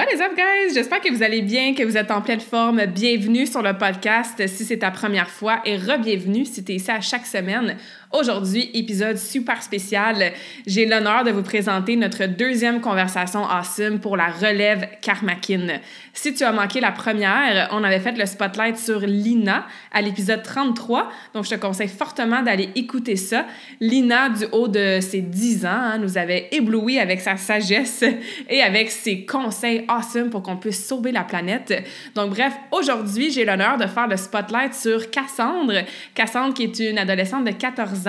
What is up, guys? J'espère que vous allez bien, que vous êtes en pleine forme. Bienvenue sur le podcast si c'est ta première fois et re-bienvenue si tu es ici à chaque semaine. Aujourd'hui, épisode super spécial. J'ai l'honneur de vous présenter notre deuxième conversation awesome pour la relève Karmakin. Si tu as manqué la première, on avait fait le spotlight sur Lina à l'épisode 33, donc je te conseille fortement d'aller écouter ça. Lina, du haut de ses 10 ans, hein, nous avait ébloui avec sa sagesse et avec ses conseils awesome pour qu'on puisse sauver la planète. Donc bref, aujourd'hui, j'ai l'honneur de faire le spotlight sur Cassandre. Cassandre qui est une adolescente de 14 ans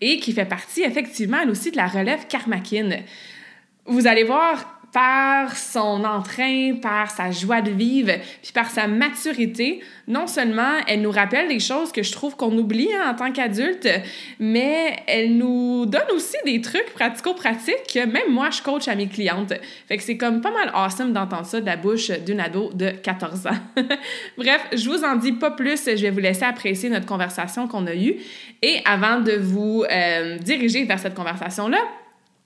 et qui fait partie effectivement elle aussi de la relève karmakin. Vous allez voir par son entrain, par sa joie de vivre, puis par sa maturité, non seulement elle nous rappelle des choses que je trouve qu'on oublie hein, en tant qu'adulte, mais elle nous donne aussi des trucs pratico-pratiques que même moi, je coach à mes clientes. Fait que c'est comme pas mal awesome d'entendre ça de la bouche d'une ado de 14 ans. Bref, je vous en dis pas plus, je vais vous laisser apprécier notre conversation qu'on a eue. Et avant de vous euh, diriger vers cette conversation-là,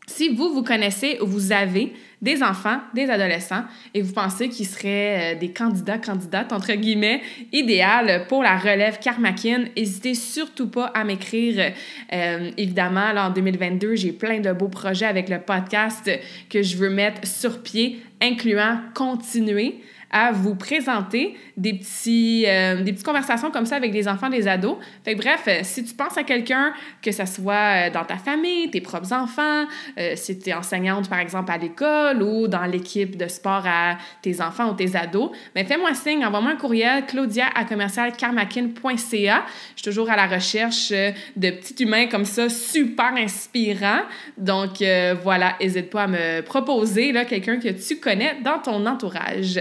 si vous, vous connaissez ou vous avez des enfants, des adolescents, et vous pensez qu'ils seraient euh, des candidats, candidates, entre guillemets, idéales pour la relève Karmakin, n'hésitez surtout pas à m'écrire. Euh, évidemment, là, en 2022, j'ai plein de beaux projets avec le podcast que je veux mettre sur pied, incluant continuer à vous présenter des, petits, euh, des petites conversations comme ça avec des enfants, des ados. Fait que bref, euh, si tu penses à quelqu'un, que ce soit euh, dans ta famille, tes propres enfants, si tu es enseignante par exemple à l'école ou dans l'équipe de sport à tes enfants ou tes ados, mais ben, fais-moi signe, envoie-moi un courriel claudia à commercialcarmakin.ca. Je suis toujours à la recherche de petits humains comme ça, super inspirants. Donc voilà, n'hésite pas à me proposer quelqu'un que tu connais dans ton entourage.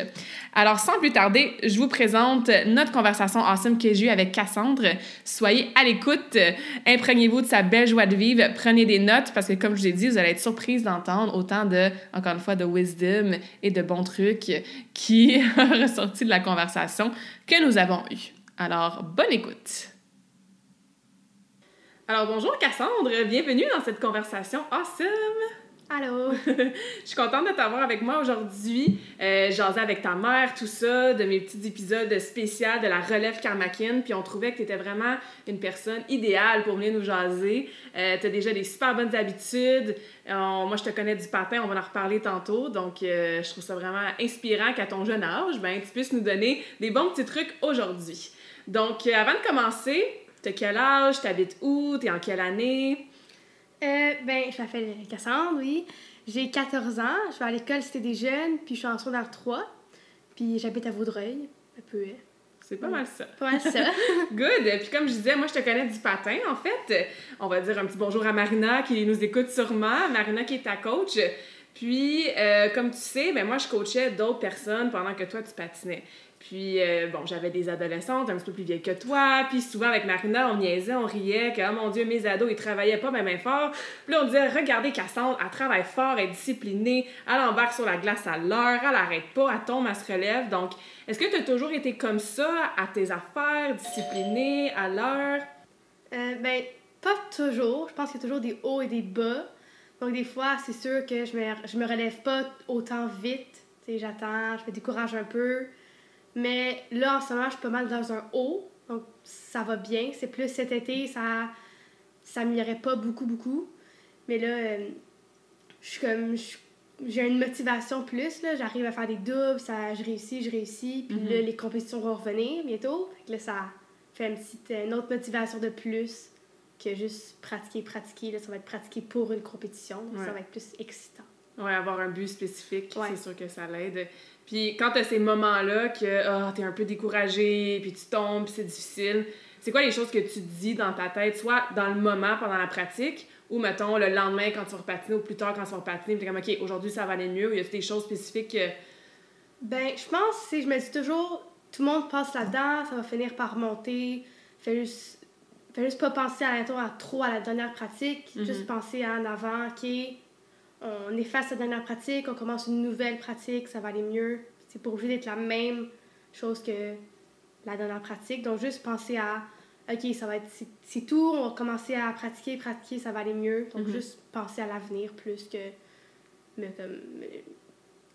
Alors, sans plus tarder, je vous présente notre conversation awesome que j'ai eue avec Cassandre. Soyez à l'écoute, imprégnez-vous de sa belle joie de vivre, prenez des notes parce que, comme je vous ai dit, vous allez être surprise d'entendre autant de, encore une fois, de wisdom et de bons trucs qui sont ressortis de la conversation que nous avons eue. Alors, bonne écoute! Alors, bonjour Cassandre, bienvenue dans cette conversation awesome! Allô! je suis contente de t'avoir avec moi aujourd'hui. Euh, J'asais avec ta mère, tout ça, de mes petits épisodes spéciaux de la relève Karmakin. Puis on trouvait que tu étais vraiment une personne idéale pour venir nous jaser. Euh, tu as déjà des super bonnes habitudes. moi, je te connais du patin, on va en reparler tantôt. Donc, euh, je trouve ça vraiment inspirant qu'à ton jeune âge, ben, tu puisses nous donner des bons petits trucs aujourd'hui. Donc, euh, avant de commencer, tu as quel âge? Tu habites où? Tu es en quelle année? Euh, ben, je m'appelle Cassandre, oui. J'ai 14 ans, je vais à l'école Cité des Jeunes, puis je suis en secondaire 3, puis j'habite à Vaudreuil, un peu. Hein. C'est pas mal ça. Pas mal ça. Good. Puis comme je disais, moi, je te connais du patin, en fait. On va dire un petit bonjour à Marina qui nous écoute sûrement. Marina qui est ta coach. Puis, euh, comme tu sais, ben moi, je coachais d'autres personnes pendant que toi, tu patinais. Puis, euh, bon, j'avais des adolescentes un petit peu plus vieilles que toi. Puis, souvent, avec Marina, on niaisait, on riait que, oh mon Dieu, mes ados, ils travaillaient pas même fort. Puis là, on disait, regardez Cassandre, elle travaille fort, elle est disciplinée, elle embarque sur la glace à l'heure, elle arrête pas, elle tombe, elle se relève. Donc, est-ce que tu as toujours été comme ça, à tes affaires, disciplinée, à l'heure? Euh, ben, pas toujours. Je pense qu'il y a toujours des hauts et des bas. Donc, des fois, c'est sûr que je me, me relève pas autant vite. Tu sais, j'attends, je me décourage un peu. Mais là, en ce moment, je suis pas mal dans un haut. Donc, ça va bien. C'est plus cet été, ça ça m'améliorait pas beaucoup, beaucoup. Mais là, euh, je suis comme. J'ai une motivation plus, là. J'arrive à faire des doubles, ça, je réussis, je réussis. Puis là, mhm. les compétitions vont revenir bientôt. là, ça fait une, petite, une autre motivation de plus que juste pratiquer, pratiquer. Là, ça va être pratiquer pour une compétition. Donc, ça va être plus excitant. Ouais, avoir un but spécifique, Ouais. c'est sûr que ça l'aide. Puis quand t'as ces moments-là que ah, t'es un peu découragé, puis tu tombes, puis c'est difficile, c'est quoi les choses que tu dis dans ta tête, soit dans le moment pendant la pratique, ou mettons le lendemain quand tu vas repatiner, ou plus tard quand tu vas repatiner, puis t'es comme ok, aujourd'hui ça va aller mieux, ou y a des choses spécifiques que. Ben, je pense, c'est, je me dis toujours, tout le monde passe là-dedans, ça va finir par monter. Fais juste, fais juste pas penser à, à trop à la dernière pratique, Mhm. juste penser à en avant, ok, on efface la dernière pratique, on commence une nouvelle pratique, ça va aller mieux. C'est pas obligé d'être la même chose que la dernière pratique. Donc, juste penser à, ok, ça va être, c'est, tout, on va commencer à pratiquer, pratiquer, ça va aller mieux. Donc, Mhm. juste penser à l'avenir plus que me, comme, me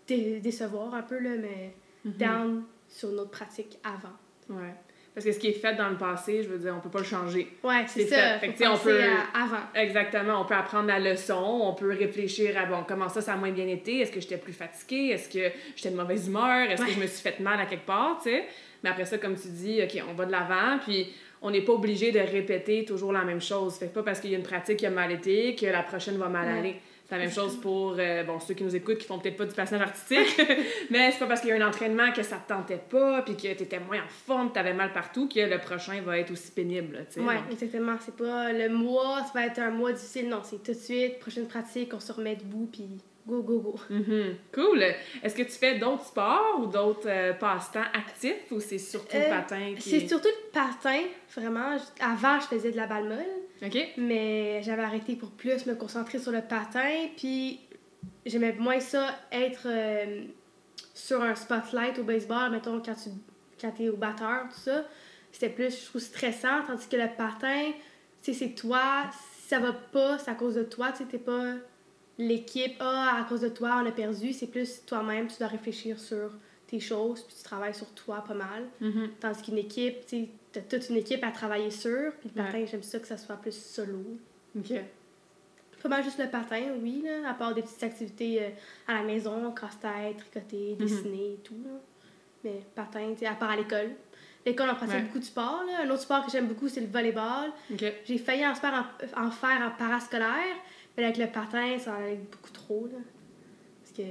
dé- décevoir un peu, là, mais down sur notre pratique avant. Ouais. Parce que ce qui est fait dans le passé, je veux dire, on peut pas le changer. Ouais, c'est ça. fait. Faut on peut- à avant. Exactement. On peut apprendre la leçon, on peut réfléchir à bon, comment ça, ça a moins bien été, est-ce que j'étais plus fatiguée, est-ce que j'étais de mauvaise humeur, est-ce que je me suis fait mal à quelque part, tu sais? Mais après ça, comme tu dis, OK, on va de l'avant, puis on n'est pas obligé de répéter toujours la même chose. Fait pas parce qu'il y a une pratique qui a mal été que la prochaine va mal Ouais. aller. C'est la même chose pour euh, bon, ceux qui nous écoutent qui font peut-être pas du patinage artistique, mais c'est pas parce qu'il y a un entraînement que ça te tentait pas, puis que t'étais moins en forme, t'avais mal partout, que le prochain va être aussi pénible, Donc, exactement. C'est pas le mois, ça va être un mois difficile. Non, c'est tout de suite, prochaine pratique, on se remet debout, puis go, go, go. Mhm. Cool. Est-ce que tu fais d'autres sports ou d'autres euh, passe-temps actifs ou c'est surtout le Euh, patin qui... C'est surtout le patin, vraiment. Avant, je faisais de la balle molle, Mais j'avais arrêté pour plus me concentrer sur le patin, puis j'aimais moins ça être euh, sur un spotlight au baseball, mettons, quand tu quand es au batteur, tout ça. C'était plus, je trouve, stressant, tandis que le patin, tu sais, c'est toi, si ça va pas, c'est à cause de toi, tu sais, t'es pas l'équipe, ah, à cause de toi, on a perdu, c'est plus toi-même, tu dois réfléchir sur tes choses, puis tu travailles sur toi pas mal. Mhm. Tandis qu'une équipe, tu sais, t'as toute une équipe à travailler sur, puis le Ouais. patin, j'aime ça que ça soit plus solo. OK. Pas mal juste le patin, oui, là, à part des petites activités euh, à la maison, casse-tête, tricoter, Mhm. dessiner et tout. là. Mais patin, à part à l'école. L'école, on pratique Ouais. beaucoup de sport. Là. Un autre sport que j'aime beaucoup, c'est le volleyball. OK. J'ai failli en faire en, en faire en parascolaire, mais avec le patin, ça en allait beaucoup trop. Là. Parce que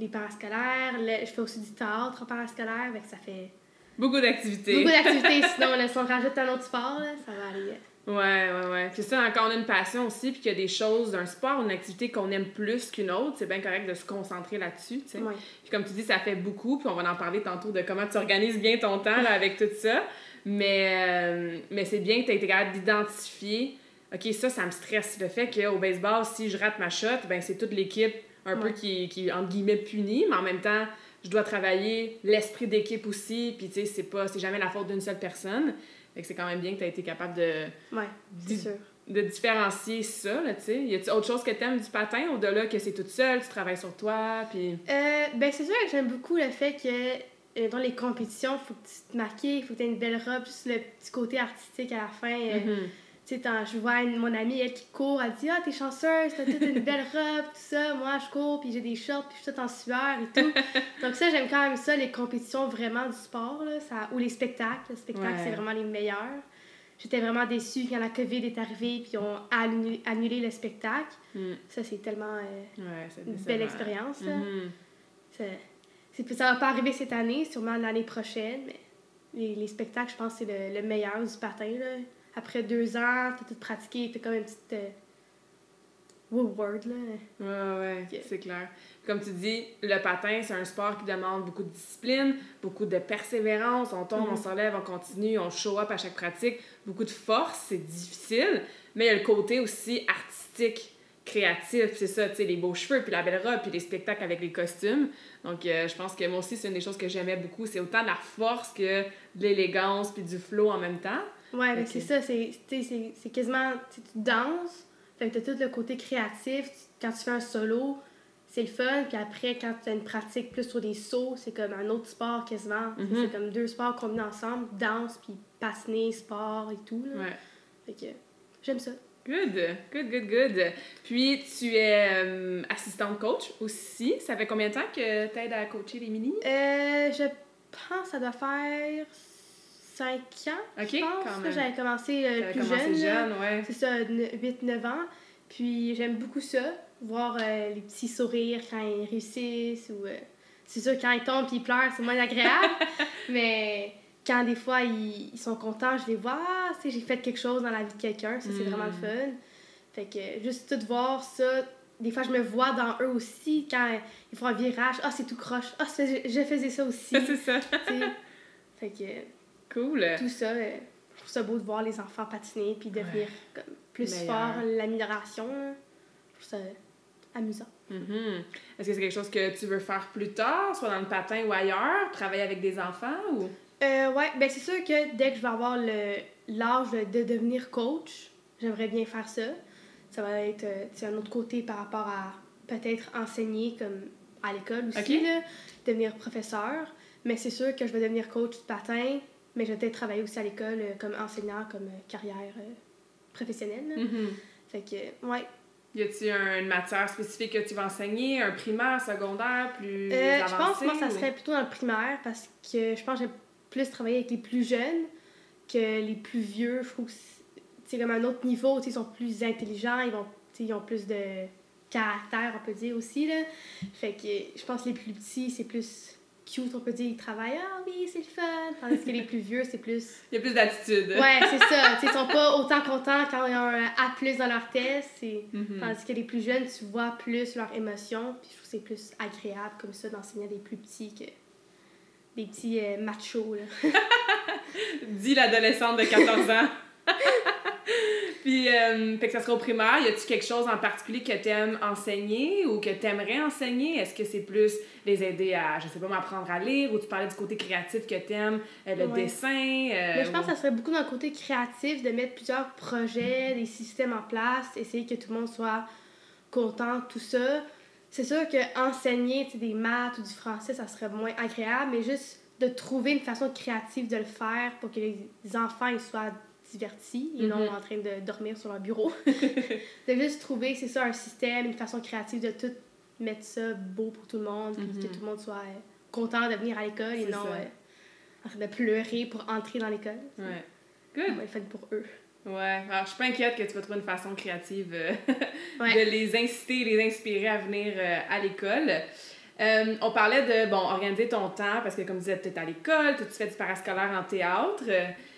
les parascolaires, le- je fais aussi du théâtre en parascolaire, que ça fait Beaucoup d'activités. beaucoup d'activités. Sinon, là, si on rajoute un autre sport, là, ça va aller. Ouais, ouais, ouais. Puis ça, quand on a une passion aussi, puis qu'il y a des choses d'un sport, une activité qu'on aime plus qu'une autre, c'est bien correct de se concentrer là-dessus, tu sais. Ouais. Puis comme tu dis, ça fait beaucoup, puis on va en parler tantôt de comment tu organises bien ton temps là, avec tout ça. Mais, euh, mais c'est bien que tu aies été capable d'identifier, OK, ça, ça me stresse. Le fait qu'au baseball, si je rate ma shot, ben c'est toute l'équipe un peu qui, qui, entre guillemets, punie, mais en même temps, je dois travailler l'esprit d'équipe aussi, puis tu sais, c'est pas, c'est jamais la faute d'une seule personne. Fait que c'est quand même bien que tu as été capable de, Ouais, c'est sûr. de différencier ça, là, tu sais. Y a-tu autre chose que t'aimes du patin, au-delà que c'est toute seule, tu travailles sur toi, puis... Euh, ben, c'est sûr que j'aime beaucoup le fait que euh, dans les compétitions, faut que tu te maquilles, faut que tu aies une belle robe, juste le petit côté artistique à la fin. euh, Mhm. Sais, je vois une- mon amie, elle qui court, elle dit Ah, t'es chanceuse, t'as toute une belle robe, tout ça. Moi, je cours, puis j'ai des shorts, puis je suis toute en sueur et tout. Donc, ça, j'aime quand même ça, les compétitions vraiment du sport, là, ça, ou les spectacles. Les spectacles, Ouais. c'est vraiment les meilleurs. J'étais vraiment déçue quand la COVID est arrivée, puis ils ont annulé, annulé le spectacle. Mm. Ça, c'est tellement euh, Ouais, une belle expérience. là. Mhm. Ça, va pas arriver cette année, sûrement l'année prochaine, mais les, les spectacles, je pense c'est le, le meilleur du patin. Là. Après deux ans, t'as tout pratiqué, t'as comme une petite. Euh, word, là. Ouais, ouais, c'est clair. Comme tu dis, le patin, c'est un sport qui demande beaucoup de discipline, beaucoup de persévérance. On tombe, Mhm. on s'enlève, on continue, on show up à chaque pratique. Beaucoup de force, c'est difficile. Mais il y a le côté aussi artistique, créatif. C'est ça, tu sais, les beaux cheveux, puis la belle robe, puis les spectacles avec les costumes. Donc, euh, je pense que moi aussi, c'est une des choses que j'aimais beaucoup. C'est autant de la force que de l'élégance, puis du flow en même temps. Ouais, mais c'est ça, c'est, c'est, quasiment. tu danses, fait que t'as tout le côté créatif. Tu- Quand tu fais un solo, c'est le fun, puis après, quand tu as une pratique plus sur des sauts, c'est comme un autre sport quasiment. Mhm. C'est comme deux sports combinés ensemble danse, puis patiner, sport et tout. Là. Ouais. Fait que j'aime ça. Good, good, good, good. Puis, tu es euh, assistante coach aussi. Ça fait combien de temps que tu aides à coacher les mini? Euh, je pense que ça doit faire 5 ans. Ok, je pense. J'avais commencé euh, plus commencé jeune. jeune, ouais. C'est ça, 8-9 ans. Puis j'aime beaucoup ça, voir euh, les petits sourires quand ils réussissent ou. euh, c'est sûr, quand ils tombent et ils pleurent, c'est moins agréable. mais quand des fois ils, ils sont contents, je les vois, ah, tu sais, j'ai fait quelque chose dans la vie de quelqu'un, ça c'est Mm. vraiment le fun. Fait que juste tout voir ça, des fois je me vois dans eux aussi quand ils font un virage, ah c'est tout croche, ah c'est- je faisais ça aussi. c'est ça. fait que Cool. tout ça, euh, je trouve ça beau de voir les enfants patiner puis devenir Ouais. comme plus Meilleur. fort, l'amélioration. Je trouve ça amusant. Mhm. Est-ce que c'est quelque chose que tu veux faire plus tard, soit dans le patin ou ailleurs, travailler avec des enfants ou? Euh, ouais, ben c'est sûr que dès que je vais avoir le- l'âge de devenir coach, j'aimerais bien faire ça. Ça va être euh, un autre côté par rapport à peut-être enseigner comme à l'école aussi, là, devenir professeur. Mais c'est sûr que je vais devenir coach de patin, mais je vais peut-être travailler aussi à l'école euh, comme enseignant, comme euh, carrière euh, professionnelle. Mhm. Fait que, ouais. Y a-t-il un- une matière spécifique que tu vas enseigner, un primaire, secondaire, plus Euh, avancé? je pense que moi, ça serait plutôt dans le primaire parce que je pense que j'ai plus travaillé avec les plus jeunes que les plus vieux. Je trouve que c'est comme un autre niveau. Ils sont plus intelligents, ils, vont, ils ont plus de caractère, on peut dire aussi. Là. Fait que je pense que les plus petits, c'est plus cute, on peut dire. Ils travaillent, ah oui, c'est le fun. Tandis que les plus vieux, c'est plus. Il y a plus d'attitude. Ouais, c'est ça. Ils sont pas autant contents quand ils ont un A dans leur test. c'est- Mhm. Tandis que les plus jeunes, tu vois plus leurs émotions, puis je trouve que c'est plus agréable comme ça d'enseigner à des plus petits que des petits euh, machos. Là. Dis l'adolescente de 14 ans. Puis, euh, fait que ça sera au primaire. Y a-tu quelque chose en particulier que t'aimes enseigner ou que t'aimerais enseigner? Est-ce que c'est plus les aider à, je sais pas, m'apprendre à lire ou tu parlais du côté créatif que t'aimes, euh, le Ouais. dessin? euh, Mais je pense ou- que ça serait beaucoup dans le côté créatif de mettre plusieurs projets, des systèmes en place, essayer que tout le monde soit content, tout ça. C'est sûr que enseigner des maths ou du français, ça serait moins agréable, mais juste de trouver une façon créative de le faire pour que les enfants ils soient divertis et non Mhm. en train de dormir sur leur bureau. de juste trouver, c'est ça, un système, une façon créative de tout mettre ça beau pour tout le monde, puis Mhm. que tout le monde soit euh, content de venir à l'école et non ça. euh, en train de pleurer pour entrer dans l'école. Ouais. Good. fait pour eux. Ouais. Alors, je suis pas inquiète que tu vas trouver une façon créative euh, Ouais. de les inciter, les inspirer à venir euh, à l'école. Euh, on parlait de, bon, organiser ton temps, parce que comme tu disais, tu es à l'école, tu fais du parascolaire en théâtre,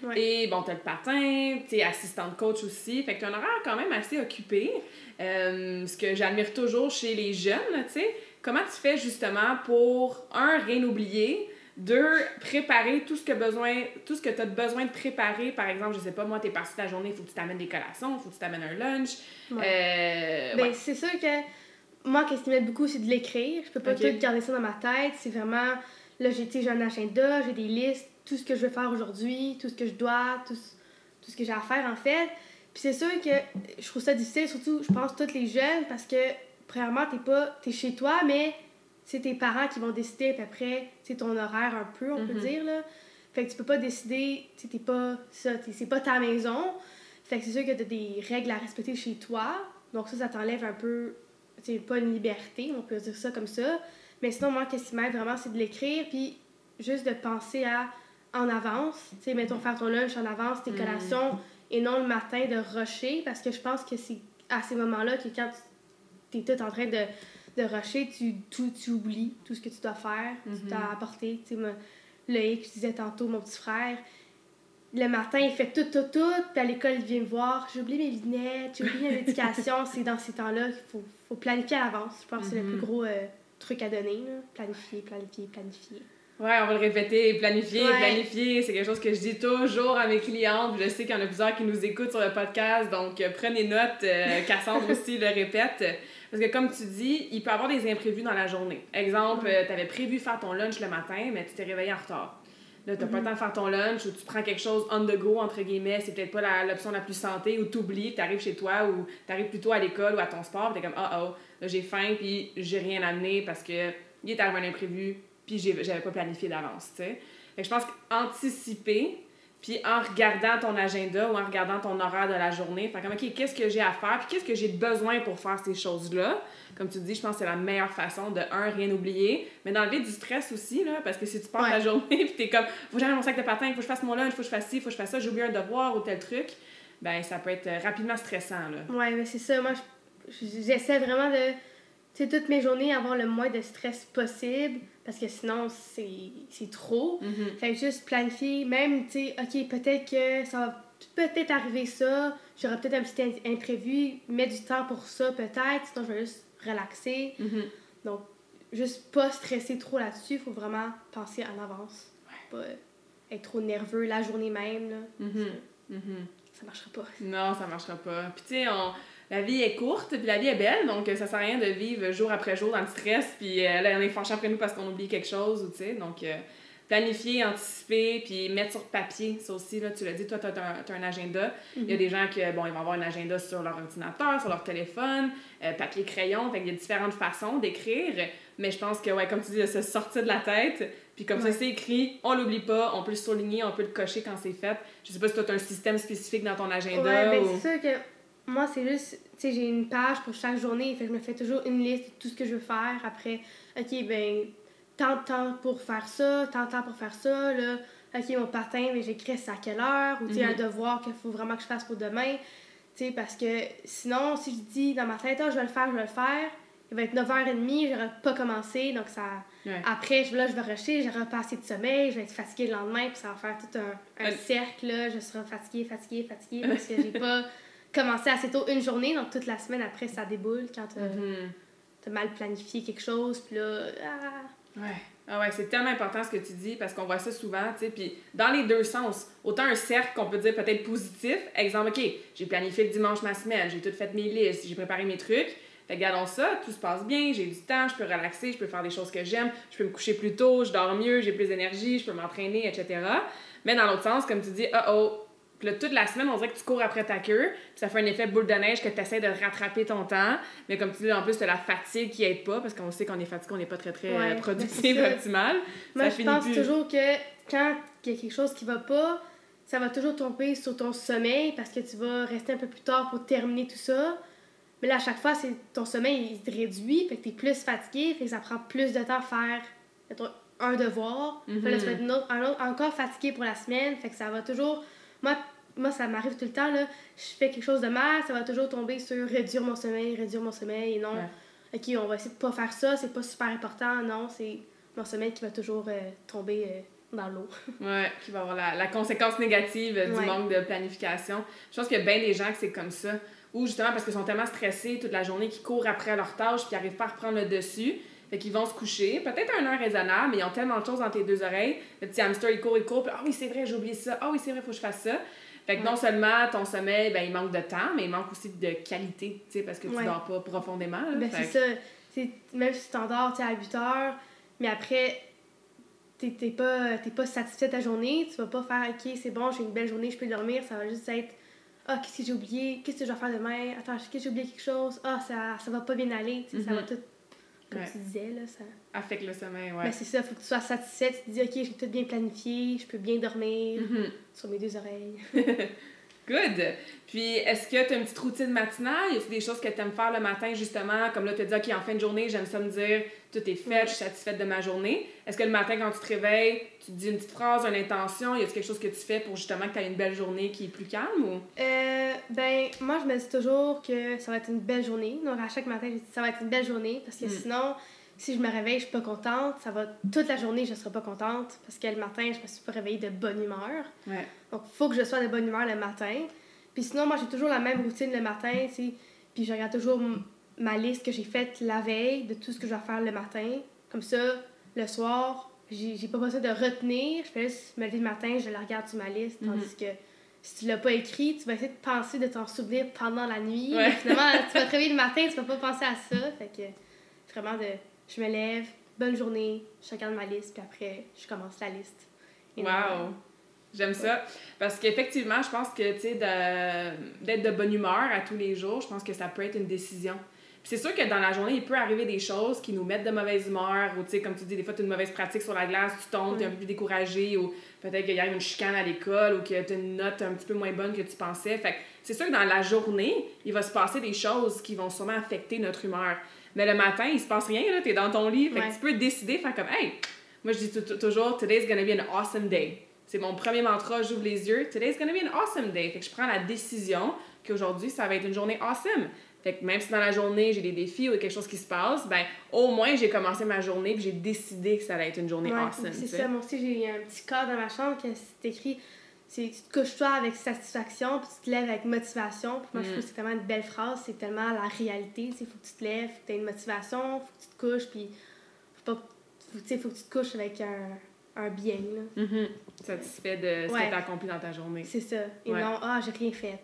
Ouais. et bon, tu as le patin, tu es assistante coach aussi, fait que tu as un horaire quand même assez occupé, euh, ce que j'admire toujours chez les jeunes, tu sais. Comment tu fais justement pour, un, rien oublier, deux, préparer tout ce que besoin, tout ce que tu as besoin de préparer, par exemple, je sais pas, moi, tu es parti de la journée, il faut que tu t'amènes des collations, il faut que tu t'amènes un lunch, Ouais. euh, Ben, ouais. c'est sûr que moi, qu'est-ce qui m'aide beaucoup, c'est de l'écrire. Je peux pas Ok. tout garder ça dans ma tête. C'est vraiment. Là, j'ai un agenda, j'ai des listes, tout ce que je veux faire aujourd'hui, tout ce que je dois, tout, ce- tout ce que j'ai à faire, en fait. Puis c'est sûr que je trouve ça difficile, surtout, je pense, tous les jeunes, parce que, premièrement, t'es pas. T'es chez toi, mais c'est tes parents qui vont décider à peu près, c'est ton horaire un peu, on peut Mhm. dire, là. Fait que tu peux pas décider, t'es pas. Ça, t'es- c'est pas ta maison. Fait que c'est sûr que t'as des règles à respecter chez toi. Donc ça, ça t'enlève un peu, sais, pas une liberté, on peut dire ça comme ça. Mais sinon, moi, qu'est-ce qui m'aide vraiment, c'est de l'écrire, puis juste de penser à en avance. Tu sais, mettons, faire ton lunch en avance, tes Mm. collations, et non le matin de rusher, parce que je pense que c'est à ces moments-là que quand tu es tout en train de, de rusher, tu, tu oublies tout ce que tu dois faire, tu t'as apporté. Tu sais, Loïc, je disais tantôt, mon petit frère, le matin, il fait tout, tout, tout, puis à l'école, il vient me voir, j'ai oublié mes lunettes, j'ai oublié ma médication. c'est dans ces temps-là qu'il faut, faut planifier à l'avance. Je pense que c'est le Mhm. plus gros euh, truc à donner. là. Planifier, planifier, planifier. Ouais, on va le répéter, planifier, Ouais. planifier. C'est quelque chose que je dis toujours à mes clientes. Je sais qu'il y en a plusieurs qui nous écoutent sur le podcast, donc euh, prenez note. euh, Cassandre aussi le répète. Parce que comme tu dis, il peut y avoir des imprévus dans la journée. Exemple, tu avais prévu faire ton lunch le matin, mais tu t'es réveillé en retard. Là, t'as pas le temps de faire ton lunch ou tu prends quelque chose on the go, entre guillemets, c'est peut-être pas l'option la, plus santé ou t'oublies, t'arrives chez toi ou t'arrives plutôt à l'école ou à ton sport, t'es comme oh oh, là j'ai faim puis j'ai rien amené parce que il est arrivé un imprévu puis j'avais pas planifié d'avance, tu sais. Fait que je pense qu'anticiper, puis en regardant ton agenda ou en regardant ton horaire de la journée, faire comme, OK, qu'est-ce que j'ai à faire, puis qu'est-ce que j'ai besoin pour faire ces choses-là? Comme tu dis, je pense que c'est la meilleure façon de, un, rien oublier, mais d'enlever du stress aussi, là, parce que si tu pars Ouais. la journée, puis t'es comme, faut que j'amène mon sac de patin, faut que je fasse mon lunch, faut que je fasse ci, faut que je fasse ça, j'ai oublié un devoir ou tel truc, ben ça peut être euh, rapidement stressant, là. Ouais, mais c'est ça. Moi, je, j'essaie vraiment de, tu sais, toutes mes journées, avoir le moins de stress possible, parce que sinon, c'est trop. Mhm. Fait que juste planifier, même, tu sais, OK, peut-être que ça va peut-être arriver ça, j'aurai peut-être un petit imprévu, mettre du temps pour ça, peut-être, sinon je vais juste relaxer. Mhm. Donc, juste pas stresser trop là-dessus, faut vraiment penser en avance. Pas euh, être trop nerveux la journée même, là. Mhm. Mhm. Ça marchera pas. Non, ça marchera pas. Puis tu sais, on... la vie est courte, puis la vie est belle, donc euh, ça sert à rien de vivre jour après jour dans le stress, puis euh, là, on est fâché après nous parce qu'on oublie quelque chose, ou tu sais, donc euh, planifier, anticiper, puis mettre sur papier, ça aussi, là, tu l'as dit, toi, tu as, un agenda. Il y a des gens qui, bon, ils vont avoir un agenda sur leur ordinateur, sur leur téléphone, euh, papier, crayon, fait qu'il y a différentes façons d'écrire, mais je pense que, ouais, comme tu dis, de se sortir de la tête, puis comme Ouais. ça, c'est écrit, on l'oublie pas, on peut le souligner, on peut le cocher quand c'est fait. Je sais pas si toi, tu as un système spécifique dans ton agenda Ouais, ben ou... c'est sûr que moi, c'est juste, tu sais, j'ai une page pour chaque journée, fait que je me fais toujours une liste de tout ce que je veux faire. Après, OK, ben, tant de temps pour faire ça, tant de temps pour faire ça, là. OK, mon patin, ben, j'écris c'est à quelle heure, ou tu sais, Mhm. un devoir qu'il faut vraiment que je fasse pour demain. Tu sais, parce que sinon, si je dis dans ma tête, ah, je vais le faire, je vais le faire, il va être 9h30, j'aurai pas commencé, donc ça. Ouais. Après, je, là, je vais rusher, j'aurai pas assez de sommeil, je vais être fatiguée le lendemain, puis ça va faire tout un, un Ouais. cercle, là. Je serai fatiguée, fatiguée, fatiguée, parce que j'ai pas commencé assez tôt une journée, donc toute la semaine après, ça déboule quand t'as t'as mal planifié quelque chose, puis là, ah, Ouais. Ah ouais, c'est tellement important ce que tu dis parce qu'on voit ça souvent, tu sais. Puis dans les deux sens, autant un cercle qu'on peut dire peut-être positif, exemple, OK, j'ai planifié le dimanche ma semaine, j'ai tout fait mes listes, j'ai préparé mes trucs. Fait que regardons ça, tout se passe bien, j'ai du temps, je peux relaxer, je peux faire des choses que j'aime, je peux me coucher plus tôt, je dors mieux, j'ai plus d'énergie, je peux m'entraîner, etc. Mais dans l'autre sens, comme tu dis, oh oh, puis là, toute la semaine, on dirait que tu cours après ta queue, puis ça fait un effet boule de neige que tu essaies de rattraper ton temps. Mais comme tu dis, en plus, tu la fatigue qui aide pas, parce qu'on sait qu'on est fatigué, on n'est pas très, très Ouais, euh, productif, optimal. Moi, Ça je finit pense plus. toujours que quand il y a quelque chose qui va pas, ça va toujours tomber sur ton sommeil parce que tu vas rester un peu plus tard pour terminer tout ça. Mais là, à chaque fois, c'est ton sommeil il se réduit, fait que t'es plus fatigué, fait que ça prend plus de temps à faire un devoir. Puis là, tu vas être un autre- encore fatigué pour la semaine, fait que ça va toujours. Moi, moi ça m'arrive tout le temps, là. Je fais quelque chose de mal, ça va toujours tomber sur réduire mon sommeil, réduire mon sommeil, et non. Ouais. Ok, on va essayer de pas faire ça, c'est pas super important. Non, c'est mon sommeil qui va toujours euh, tomber euh, dans l'eau. Ouais, qui va avoir la, la conséquence négative euh, du Ouais. manque de planification. Je pense qu'il y a bien des gens que c'est comme ça. Ou justement parce qu'ils sont tellement stressés toute la journée qu'ils courent après leurs tâches puis ils n'arrivent pas à reprendre le dessus. Fait qu'ils vont se coucher, peut-être à une heure raisonnable, mais ils ont tellement de choses dans tes deux oreilles. Le petit hamster, il court, il court, puis ah oui, c'est vrai, j'ai oublié ça. Ah oui, c'est vrai, faut que je fasse ça. Fait que Ouais. non seulement ton sommeil, ben, il manque de temps, mais il manque aussi de qualité, tu sais, parce que tu Ouais. dors pas profondément. là. Ben, c'est que- ça. C'est- Même si tu t'endors à 8 heures, mais après, t'es t'es pas, t'es pas satisfait de ta journée, tu vas pas faire OK, c'est bon, j'ai une belle journée, je peux dormir. Ça va juste être Ah, qu'est-ce que j'ai oublié Qu'est-ce que je dois faire demain Attends, est-ce que j'ai oublié quelque chose Ah, ça, ça va pas bien aller. Ça Mhm. va tout. Comme Ouais. tu disais, là, ça. Affecte le sommeil, ouais. Ben, c'est ça, faut que tu sois satisfait. Tu te dis, OK, j'ai tout bien planifié, je peux bien dormir Mhm. sur mes deux oreilles. Good. Puis, est-ce que tu as une petite routine matinale? Y a des choses que tu aimes faire le matin, justement? Comme là, tu as dit, OK, en fin de journée, j'aime ça me dire, tout est fait, je suis satisfaite de ma journée. Est-ce que le matin, quand tu te réveilles, tu te dis une petite phrase, une intention? Y a quelque chose que tu fais pour justement que tu aies une belle journée qui est plus calme? Ou... Euh, ben, moi, je me dis toujours que ça va être une belle journée. Donc, à chaque matin, je dis ça va être une belle journée parce que Mm. sinon, si je me réveille, je suis pas contente, ça va toute la journée, je serai pas contente parce que le matin, je me suis pas réveillée de bonne humeur. Ouais. Donc, il faut que je sois de bonne humeur le matin. Puis sinon, moi, j'ai toujours la même routine le matin, tu sais. Puis je regarde toujours ma liste que j'ai faite la veille de tout ce que je dois faire le matin. Comme ça, le soir, j'ai pas besoin de retenir. Je fais juste me lever le matin, je la regarde sur ma liste. Tandis que si tu l'as pas écrit, tu vas essayer de penser de t'en souvenir pendant la nuit. Ouais. Mais finalement, tu vas te réveiller le matin, tu vas pas penser à ça. Fait que vraiment, de, je me lève, bonne journée, je regarde ma liste, puis après, je commence la liste. Et Wow! J'aime ça. Parce qu'effectivement, je pense que, tu sais, d'être de bonne humeur à tous les jours, je pense que ça peut être une décision. C'est sûr que dans la journée, il peut arriver des choses qui nous mettent de mauvaise humeur, ou tu sais, comme tu dis, des fois, tu as une mauvaise pratique sur la glace, tu tombes, tu es un peu plus découragé, ou peut-être qu'il y a une chicane à l'école, ou que tu as une note un petit peu moins bonne que tu pensais. Fait que c'est sûr que dans la journée, il va se passer des choses qui vont sûrement affecter notre humeur. Mais le matin, il se passe rien, là, tu es dans ton lit, fait Ouais. que tu peux décider, faire comme, hey, moi je dis tou- tou- toujours, today's gonna be an awesome day. C'est mon premier mantra, j'ouvre les yeux. Today's gonna be an awesome day. Fait que je prends la décision qu'aujourd'hui, ça va être une journée awesome. Fait que même si dans la journée, j'ai des défis ou quelque chose qui se passe, ben au moins, j'ai commencé ma journée puis j'ai décidé que ça allait être une journée Ouais, awesome. c'est ça. Moi aussi, j'ai un petit cadre dans ma chambre qui c'est écrit c'est tu te couches toi avec satisfaction, puis tu te lèves avec motivation. Puis moi, je Mm. trouve que c'est tellement une belle phrase, c'est tellement la réalité. Il faut que tu te lèves, faut que tu aies une motivation, faut que tu te couches, puis faut, pas, faut, tu sais, faut que tu te couches avec un, un bien. Là. Mhm. Satisfait de ce Ouais. que tu as accompli dans ta journée. C'est ça. Et Ouais. non, ah, j'ai rien fait.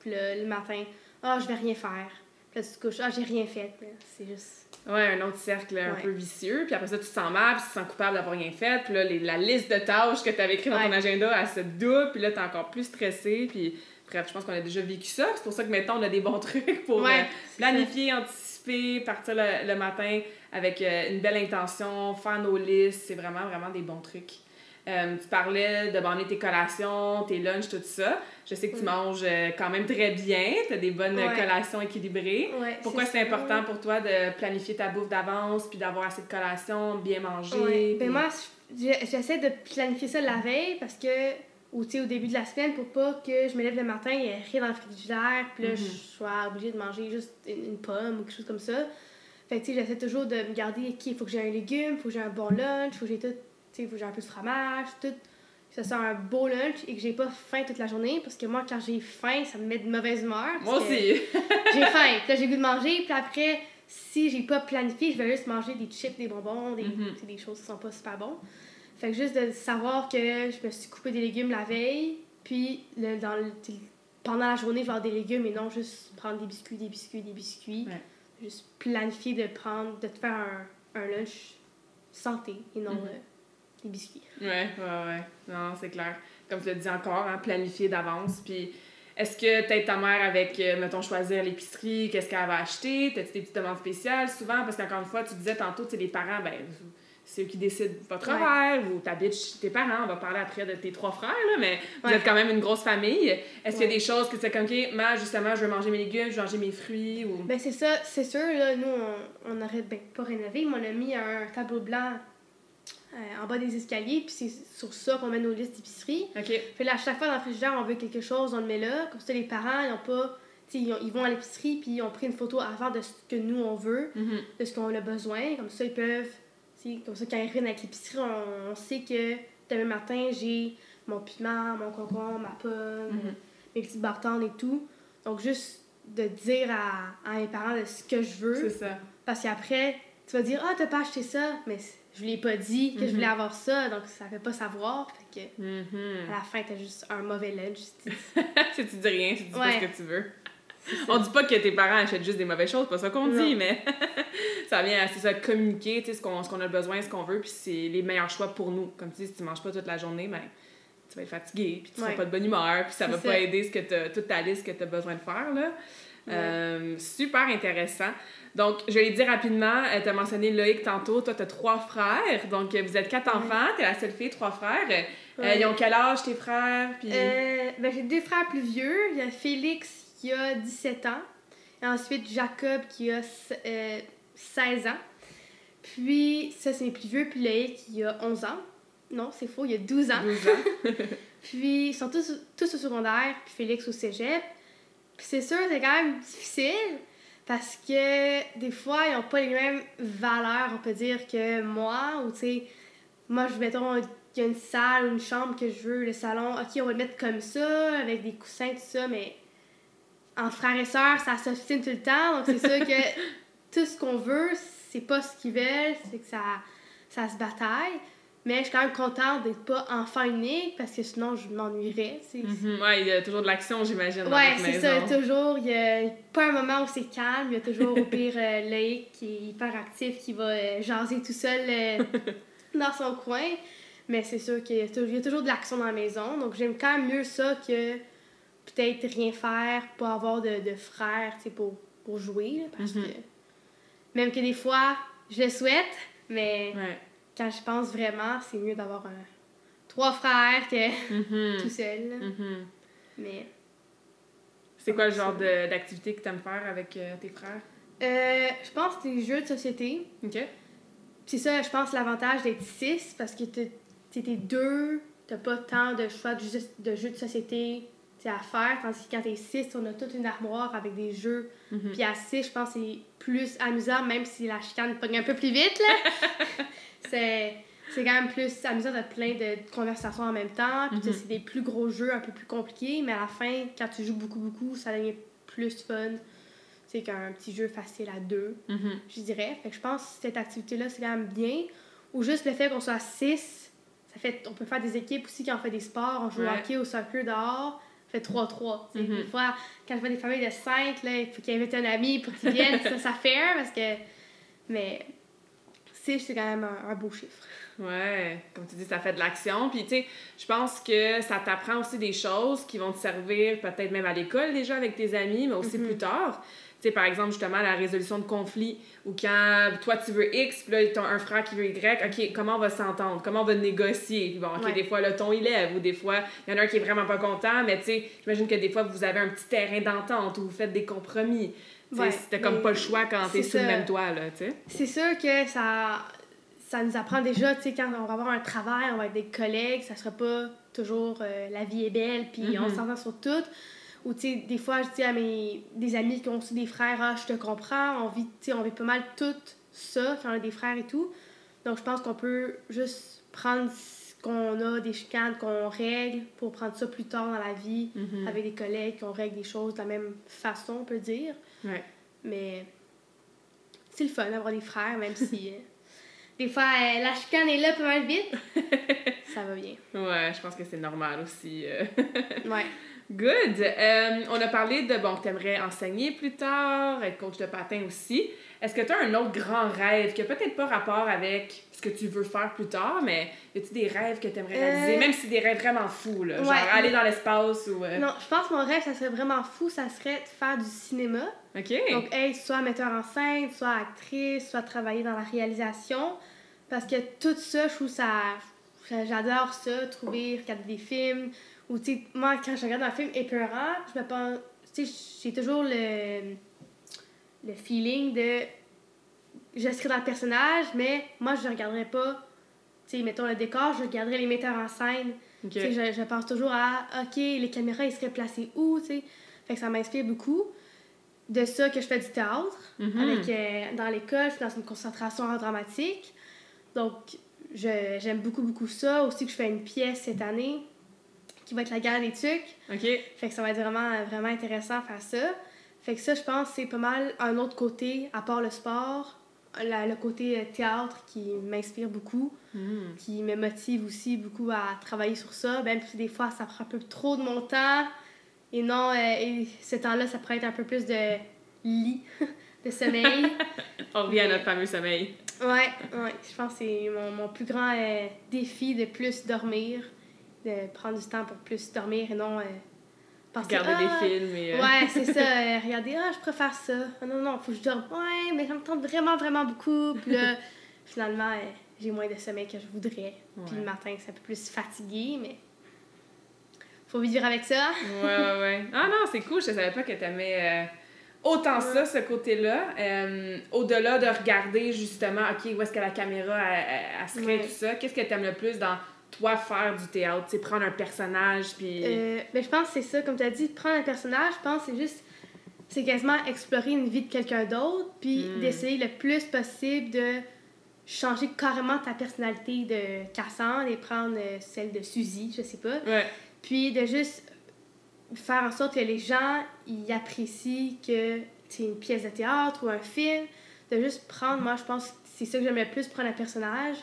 Puis là, le matin, ah, je vais rien faire. Là, tu te couches, ah, j'ai rien fait. C'est juste. Ouais, un autre cercle un Ouais. peu vicieux. Puis après ça, tu te sens mal, puis tu te sens coupable d'avoir rien fait. Puis là, les- la liste de tâches que tu avais écrite dans ton agenda, elle se double. Puis là, tu es encore plus stressé. Puis bref, je pense qu'on a déjà vécu ça. C'est pour ça que maintenant, on a des bons trucs pour Ouais, euh, ça. planifier, anticiper, partir le, le matin avec euh, une belle intention, faire nos listes. C'est vraiment, vraiment des bons trucs. Euh, tu parlais de tes collations, tes lunchs, tout ça. Je sais que tu manges euh, quand même très bien. Tu as des bonnes Ouais. collations équilibrées. Ouais, Pourquoi c'est important pour toi de planifier ta bouffe d'avance, puis d'avoir assez de collations, bien manger? Ouais. Ben moi, je- j'essaie de planifier ça la veille parce que, ou au début de la semaine, pour pas que je me lève le matin, ait rien dans le frigidaire, puis là, je sois obligée de manger juste une, une pomme ou quelque chose comme ça. Fait que, tu sais, j'essaie toujours de me garder, OK, il faut que j'ai un légume, il faut que j'ai un bon lunch, il faut que j'ai tout, sais, il faut que j'ai un peu de fromage, tout. Que ça soit un beau lunch et que j'ai pas faim toute la journée parce que moi, quand j'ai faim, ça me met de mauvaise humeur. parce Moi aussi. j'ai faim. Puis là, j'ai goût de manger. Puis après, si j'ai pas planifié, je vais juste manger des chips, des bonbons, des, Mhm. des choses qui sont pas super bons. Fait que juste de savoir que je me suis coupé des légumes la veille, puis le, dans le, pendant la journée, je vais avoir des légumes et non juste prendre des biscuits, des biscuits, des biscuits. Ouais. Juste planifier de prendre, de te faire un, un lunch santé et non euh, des biscuits. Ouais, ouais, ouais. Non, c'est clair. Comme tu l'as dit encore, hein, planifier d'avance. Puis, est-ce que t'aides ta mère avec, mettons, choisir l'épicerie, qu'est-ce qu'elle va acheter? T'as-tu des petites demandes spéciales souvent? Parce qu'encore une fois, tu disais tantôt, tu les parents, ben, c'est eux qui décident votre Ouais. horaire ou t'habites chez tes parents. On va parler après de tes trois frères, là, mais vous êtes quand même une grosse famille. Est-ce qu'il y a des choses que tu sais comme, OK, moi, justement, je veux manger mes légumes, je veux manger mes fruits ou? Ben c'est ça, c'est sûr, là, nous, on, on aurait ben, pas rénové, mais on a mis un tableau blanc euh, en bas des escaliers, puis c'est sur ça qu'on met nos listes d'épicerie. OK. Fait là, à chaque fois dans le frigidaire, on veut quelque chose, on le met là. Comme ça, les parents, ils ont pas. Ils, ont- ils vont à l'épicerie, puis ils ont pris une photo avant de ce que nous, on veut, Mhm. de ce qu'on a besoin. Comme ça, ils peuvent. Comme ça, quand ils reviennent avec l'épicerie, on, on sait que demain matin, j'ai mon piment, mon concombre, ma pomme, Mhm. mes petites bartendes et tout. Donc, juste de dire à, à mes parents de ce que je veux. C'est ça. Parce qu'après, tu vas dire Ah, t'as pas acheté ça, mais je lui ai pas dit que je Mhm. voulais avoir ça, donc ça fait pas savoir. Fait que Mhm. à la fin, t'as juste un mauvais lunch. si tu dis rien, si tu dis Ouais. pas ce que tu veux. On dit pas que tes parents achètent juste des mauvaises choses, pas ça qu'on dit, mais ça vient, c'est ça, communiquer, tu sais, ce qu'on qu'on a besoin, ce qu'on veut, puis c'est les meilleurs choix pour nous. Comme tu dis, si tu manges pas toute la journée, ben, tu vas être fatigué, puis tu seras Ouais. pas de bonne humeur, puis ça va ça. pas aider ce que toute ta liste que tu as besoin de faire, là. Euh, super intéressant. Donc, je vais le dire rapidement, tu as mentionné Loïc tantôt, toi, tu as trois frères, donc euh, vous êtes quatre Ouais. enfants, tu es la seule fille, trois frères. Euh, ils ont quel âge, tes frères? Puis... Euh, ben, j'ai deux frères plus vieux. Il y a Félix qui a 17 ans. Et ensuite Jacob qui a euh, 16 ans. Puis, ça, c'est mes plus vieux. Puis Loïc qui a 11 ans. Non, c'est faux, il a 12 ans. 12 ans. Puis, ils sont tous, tous au secondaire. Puis Félix au cégep. Puis c'est sûr, c'est quand même difficile. Parce que des fois, ils n'ont pas les mêmes valeurs, on peut dire, que moi. Ou tu sais, moi, je mettons, il y a une salle, une chambre que je veux, le salon. Ok, on va le mettre comme ça, avec des coussins, tout ça, mais entre frères et sœurs, ça s'obstine tout le temps. Donc c'est sûr que tout ce qu'on veut, c'est pas ce qu'ils veulent, c'est que ça, ça se bataille. Mais je suis quand même contente d'être pas enfant unique parce que sinon je m'ennuierais. Mhm. Ouais, il y a toujours de l'action, j'imagine, Ouais, c'est ça, toujours. Il y a pas un moment où c'est calme. Il y a toujours au pire euh, Loïc qui est hyper actif, qui va euh, jaser tout seul euh, dans son coin. Mais c'est sûr qu'il y, a y toujours de l'action dans la maison. Donc j'aime quand même mieux ça que peut-être rien faire, pas avoir de, de sais, pour, pour jouer. là, parce Mhm. que même que des fois, je le souhaite, mais Ouais. Quand je pense vraiment, c'est mieux d'avoir un, trois frères que Mhm. tout seul. Mhm. Mais. C'est quoi le genre de- d'activité que tu aimes faire avec euh, tes frères? Euh, je pense que c'est des jeux de société. OK. C'est ça, je pense, l'avantage d'être six parce que t'es deux, t'as pas tant de choix de jeux de, jeux de société. À faire. Tandis que quand t'es 6, on a toute une armoire avec des jeux. Mhm. Puis à 6, je pense que c'est plus amusant, même si la chicane pogne un peu plus vite, là. c'est, c'est quand même plus amusant d'être plein de conversations en même temps. Puis Mhm. c'est des plus gros jeux, un peu plus compliqués, mais à la fin, quand tu joues beaucoup, beaucoup, ça devient plus fun. C'est qu'un petit jeu facile à deux, Mhm. je dirais. Fait que je pense que cette activité-là, c'est quand même bien. Ou juste le fait qu'on soit 6, ça fait, on peut faire des équipes aussi quand on fait des sports. On joue au hockey, au soccer dehors. On fait 3-3. tu sais. Mhm. Des fois, quand je vois des familles de 5, là, il faut qu'ils invitent un ami pour qu'ils viennent. ça, ça fait un parce que. Mais 6, c'est quand même un, un beau chiffre. Ouais, comme tu dis, ça fait de l'action. Puis, tu sais, je pense que ça t'apprend aussi des choses qui vont te servir peut-être même à l'école déjà avec tes amis, mais aussi Mhm. plus tard. Tu sais, par exemple, justement, la résolution de conflits ou quand toi tu veux X, puis là, t'as un frère qui veut Y, OK, comment on va s'entendre? Comment on va négocier? Puis bon, OK, Ouais. des fois, le ton il lève ou des fois, il y en a un qui est vraiment pas content, mais tu sais, j'imagine que des fois, vous avez un petit terrain d'entente où vous faites des compromis. Tu sais, Ouais, comme pas le choix quand t'es c'est sous le même toit, là, tu sais. C'est sûr que ça, ça nous apprend déjà, tu sais, quand on va avoir un travail, on va être des collègues, ça sera pas toujours euh, la vie est belle, puis on Mhm. s'entend sur tout. Ou, tu sais, des fois, je dis à mes des amis qui ont aussi des frères, ah, je te comprends, on vit, on vit pas mal tout ça quand on a des frères et tout. Donc, je pense qu'on peut juste prendre ce qu'on a, des chicanes qu'on règle, pour prendre ça plus tard dans la vie, Mhm. avec des collègues, qu'on règle des choses de la même façon, on peut dire. Ouais. Mais c'est le fun d'avoir des frères, même si euh, des fois euh, la chicane est là pas mal vite. ça va bien. Ouais, je pense que c'est normal aussi. euh. Ouais. Good. Euh, on a parlé de, bon, que t'aimerais enseigner plus tard, être coach de patin aussi. Est-ce que tu as un autre grand rêve qui a peut-être pas rapport avec ce que tu veux faire plus tard, mais y a-tu des rêves que tu aimerais réaliser, Euh, même si des rêves vraiment fous, là, genre aller dans l'espace ou... euh, Non, je pense que mon rêve, ça serait vraiment fou, ça serait de faire du cinéma. OK. Donc, être soit metteur en scène, soit actrice, soit travailler dans la réalisation. Parce que tout ça, je trouve ça. J'adore ça, trouver, regarder des films. Ou, tu sais, moi, quand je regarde un film épeurant, je me pense. Tu sais, j'ai toujours le. le feeling de. Je serais dans le personnage, mais moi, je ne regarderais pas. Tu sais, mettons le décor, je regarderais les metteurs en scène. OK. Tu sais, je, je pense toujours à, OK, les caméras, ils seraient placés où, tu sais. Fait que ça m'inspire beaucoup. De ça que je fais du théâtre. Mhm. Avec, euh, dans l'école, je suis dans une concentration en dramatique. Donc, je- j'aime beaucoup, beaucoup ça. Aussi que je fais une pièce cette année qui va être La guerre des tucs. OK. Fait que ça va être vraiment, vraiment intéressant de faire ça. Fait que ça, je pense, c'est pas mal un autre côté, à part le sport, la- le côté euh, théâtre qui m'inspire beaucoup Mhm. qui me motive aussi beaucoup à travailler sur ça, même si des fois ça prend un peu trop de mon temps. Et non, euh, et ce temps-là, ça pourrait être un peu plus de lit, de sommeil. On revient à notre fameux sommeil. ouais, ouais, je pense que c'est mon, mon plus grand euh, défi de plus dormir, de prendre du temps pour plus dormir et non euh, penser, Regarder Ah, des films et... euh, Ouais, c'est ça. euh, regardez, ah, je préfère ça. Ah, non, non, faut que je dorme. Ouais, mais ça me tente vraiment, vraiment beaucoup. Puis là, finalement, euh, j'ai moins de sommeil que je voudrais. Puis le matin, c'est un peu plus fatigué, mais faut vivre avec ça. Ouais, ouais, ouais. Ah non, c'est cool. Je savais pas que t'aimais autant ça, ce côté-là. Au-delà de regarder, justement, OK, où est-ce que la caméra, elle, elle- serait, Ouais. tout ça, qu'est-ce que t'aimes le plus dans toi faire du théâtre? Tu sais, prendre un personnage, puis... Euh, mais je pense que c'est ça, comme tu as dit, prendre un personnage, je pense que c'est juste, c'est quasiment explorer une vie de quelqu'un d'autre, puis Mm. d'essayer le plus possible de changer carrément ta personnalité de Cassandre et prendre euh, celle de Suzy, je sais pas. Ouais. Puis de juste faire en sorte que les gens ils apprécient que c'est une pièce de théâtre ou un film. De juste prendre, moi je pense que c'est ça que j'aime le plus, prendre un personnage.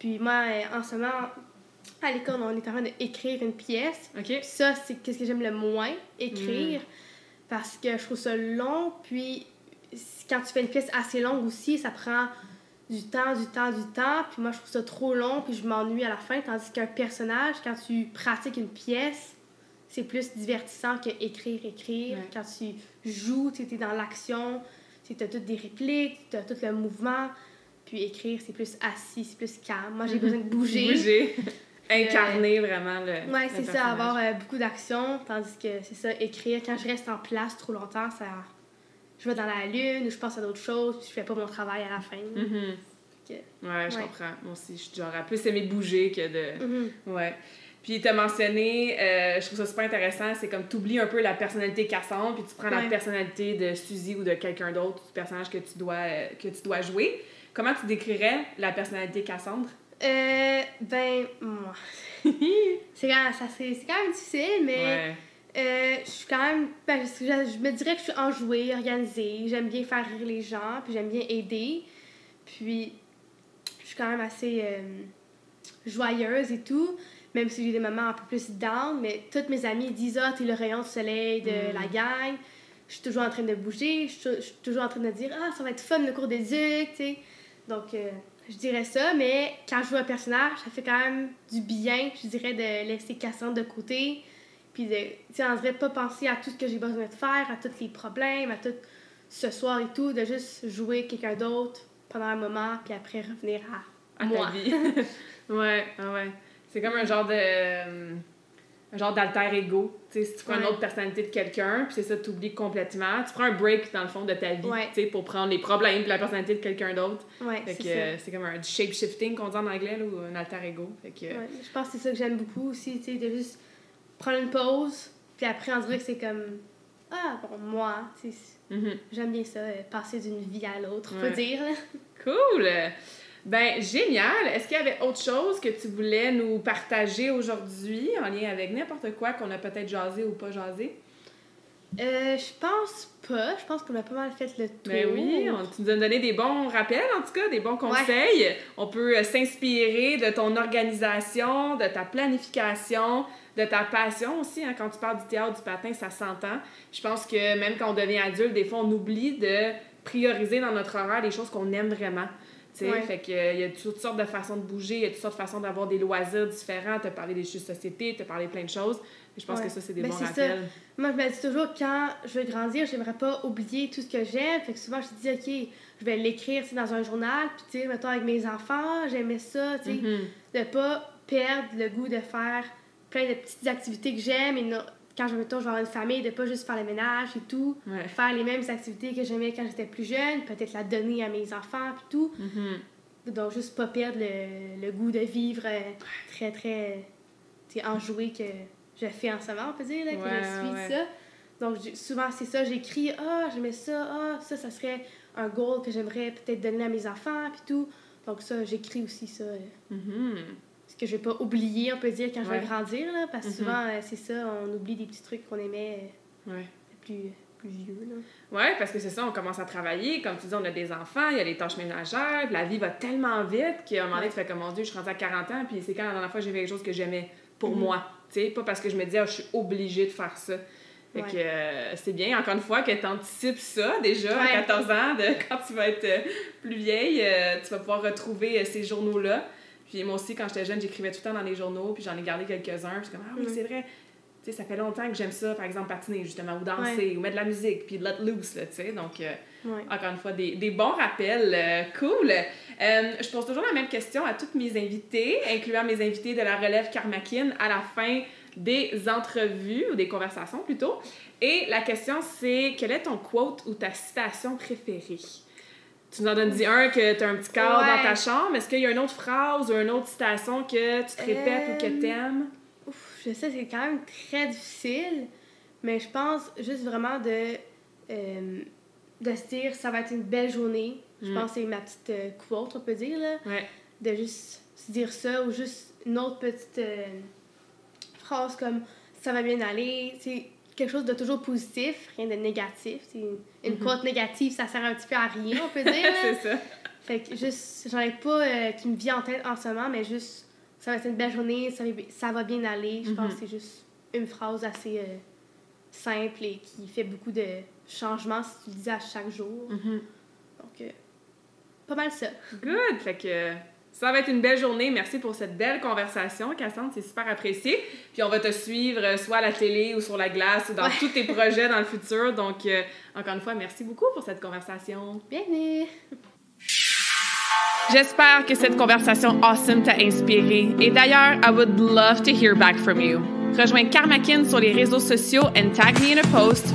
Puis moi, euh, en ce moment, à l'école, on est en train d'écrire une pièce. Ça, c'est qu'est-ce que j'aime le moins, écrire. Parce que je trouve ça long. Puis quand tu fais une pièce assez longue aussi, ça prend du temps, du temps, du temps. Puis moi, je trouve ça trop long. Puis je m'ennuie à la fin. Tandis qu'un personnage, quand tu pratiques une pièce, c'est plus divertissant que écrire, écrire. Ouais. Quand tu joues, tu es dans l'action. Tu as toutes des répliques, tu as tout le mouvement. Puis écrire, c'est plus assis, c'est plus calme. Moi, j'ai besoin de bouger. Bouger. Incarner vraiment le. Le c'est ça, avoir euh, beaucoup d'action, tandis que c'est ça, écrire. Quand je reste en place trop longtemps, ça. Je vais dans la lune ou je pense à d'autres choses, puis je fais pas mon travail à la fin. Mhm. Fait Ouais, je Ouais. comprends. Moi aussi, je suis genre à plus aimer bouger que de. Mhm. Ouais. Puis tu as mentionné, euh, je trouve ça super intéressant, c'est comme tu oublies un peu la personnalité Cassandre, puis tu prends la personnalité de Suzy ou de quelqu'un d'autre, du personnage que tu dois, euh, que tu dois jouer. Comment tu décrirais la personnalité Cassandre? Euh, ben, moi. c'est quand, même- ça, c'est, c'est quand même difficile, mais Ouais. euh, je suis quand même. Ben, je, je me dirais que je suis enjouée, organisée. J'aime bien faire rire les gens, puis j'aime bien aider. Puis, je suis quand même assez euh, joyeuse et tout, même si j'ai des moments un peu plus down. Mais toutes mes amies disent Ah, t'es le rayon de soleil de Mm. la gang. Je suis toujours en train de bouger. Je suis, toujours en train de dire Ah, ça va être fun le cours d'éduc, tu sais. Donc, euh, je dirais ça, mais quand je joue un personnage, ça fait quand même du bien, je dirais, de laisser Cassandre de côté. Puis de, tu sais, en vrai, pas penser à tout ce que j'ai besoin de faire, à tous les problèmes, à tout ce soir et tout, de juste jouer quelqu'un d'autre pendant un moment, puis après revenir à, à moi. ta vie. ouais, ouais. C'est comme un genre de. Euh, genre d'alter ego. Tu sais, si tu prends une autre personnalité de quelqu'un, puis c'est ça, tu oublies complètement. Tu prends un break, dans le fond, de ta vie, Ouais. tu sais, pour prendre les problèmes puis la personnalité de quelqu'un d'autre. Ouais, Fait que euh, c'est comme un shape-shifting qu'on dit en anglais, là, ou un alter ego. Fait que. Ouais, je pense que c'est ça que j'aime beaucoup aussi, tu sais, de juste prendre une pause, puis après on dirait que c'est comme ah bon moi, sais, mhm. j'aime bien ça, euh, passer d'une vie à l'autre, faut dire. Cool! Ben, génial! Est-ce qu'il y avait autre chose que tu voulais nous partager aujourd'hui en lien avec n'importe quoi qu'on a peut-être jasé ou pas jasé? Euh, je pense pas, je pense qu'on a pas mal fait le tour. Ben oui, on, tu nous as donné des bons rappels, en tout cas, des bons conseils. On peut euh, s'inspirer de ton organisation, de ta planification, de ta passion aussi. hein. Quand tu parles du théâtre, du patin, ça s'entend. Je pense que même quand on devient adulte, des fois, on oublie de prioriser dans notre horaire les choses qu'on aime vraiment. Sais, Ouais. Fait que, euh, il y a toutes sortes de façons de bouger, il y a toutes sortes de façons d'avoir des loisirs différents. Tu as parlé des jeux de société, tu as parlé plein de choses. Et je pense Ouais. que ça, c'est des Ben, bons ça. rappels. Moi, je me dis toujours, quand je vais grandir, j'aimerais pas oublier tout ce que j'aime. Fait que souvent, je dis, OK, je vais l'écrire dans un journal. Puis, tu sais, mettons, avec mes enfants, j'aimais ça, tu sais, Mhm. de pas perdre le goût de faire plein de petites activités que j'aime. Et quand je, mettons, je vais avoir une famille, de pas juste faire le ménage et tout. Ouais. Faire les mêmes activités que j'aimais quand j'étais plus jeune. Peut-être la donner à mes enfants, puis tout. Mhm. Donc, juste pas perdre le, le goût de vivre euh, très, très enjoué que je fais en ce moment, on peut dire, là, que Ouais, je suis ouais. ça. Donc, souvent, c'est ça, j'écris « Ah, j'aimais ça, ah, ça, ça serait un goal que j'aimerais peut-être donner à mes enfants, puis tout. » Donc, ça, j'écris aussi ça. Que je vais pas oublier, on peut dire, quand je vais grandir, là, parce que Mhm. souvent, euh, c'est ça, on oublie des petits trucs qu'on aimait euh, Ouais. plus, plus vieux, là. Ouais, parce que c'est ça, on commence à travailler. Comme tu dis, on a des enfants, il y a les tâches ménagères, la vie va tellement vite qu'à un moment donné, tu fais comme mon Dieu, je suis rendue à 40 ans, puis c'est quand la dernière fois j'ai fait quelque chose que j'aimais pour Mhm. moi. Tu sais, pas parce que je me disais, Ah, je suis obligée de faire ça. Fait Ouais. que euh, c'est bien, encore une fois, que tu anticipes ça déjà à Ouais. 14 ans, de quand tu vas être euh, plus vieille, euh, tu vas pouvoir retrouver ces journaux-là. Puis moi aussi, quand j'étais jeune, j'écrivais tout le temps dans les journaux, puis j'en ai gardé quelques-uns. Puis comme, ah oui, Mhm. c'est vrai. Tu sais, ça fait longtemps que j'aime ça, par exemple, patiner, justement, ou danser, ou mettre de la musique, puis let loose, là, tu sais. Donc, euh, Ouais. encore une fois, des, des bons rappels. euh, cool. Euh, je pose toujours la même question à toutes mes invités, incluant mes invités de la relève Karmakin à la fin des entrevues ou des conversations plutôt. Et la question, c'est quel est ton quote ou ta citation préférée? Tu nous en donnes dit un que tu as un petit cadre Ouais. dans ta chambre. Est-ce qu'il y a une autre phrase ou une autre citation que tu te répètes ou que Euh, t'aimes? Ouf, je sais, c'est quand même très difficile, mais je pense juste vraiment de, euh, de se dire ça va être une belle journée. Je Mm. pense que c'est ma petite euh, quote, on peut dire, là. Ouais. De juste se dire ça ou juste une autre petite euh, phrase comme ça va bien aller. C'est quelque chose de toujours positif, rien de négatif. Une, une Mhm. quote négative, ça sert un petit peu à rien, on peut dire. c'est ça. Fait que juste, j'en ai pas euh, qui me vient en tête en ce moment, mais juste, ça va être une belle journée, ça va, ça va bien aller. Je pense Mhm. que c'est juste une phrase assez euh, simple et qui fait beaucoup de changements si tu le dis à chaque jour. Mhm. Donc, euh, pas mal ça. Good! Fait que ça va être une belle journée. Merci pour cette belle conversation, Cassandre. C'est super apprécié. Puis on va te suivre euh, soit à la télé ou sur la glace ou dans Ouais. tous tes projets dans le futur. Donc, euh, encore une fois, merci beaucoup pour cette conversation. Bienvenue! J'espère que cette conversation awesome t'a inspiré. Et d'ailleurs, I would love to hear back from you. Rejoins Karmakin sur les réseaux sociaux and tag me in a post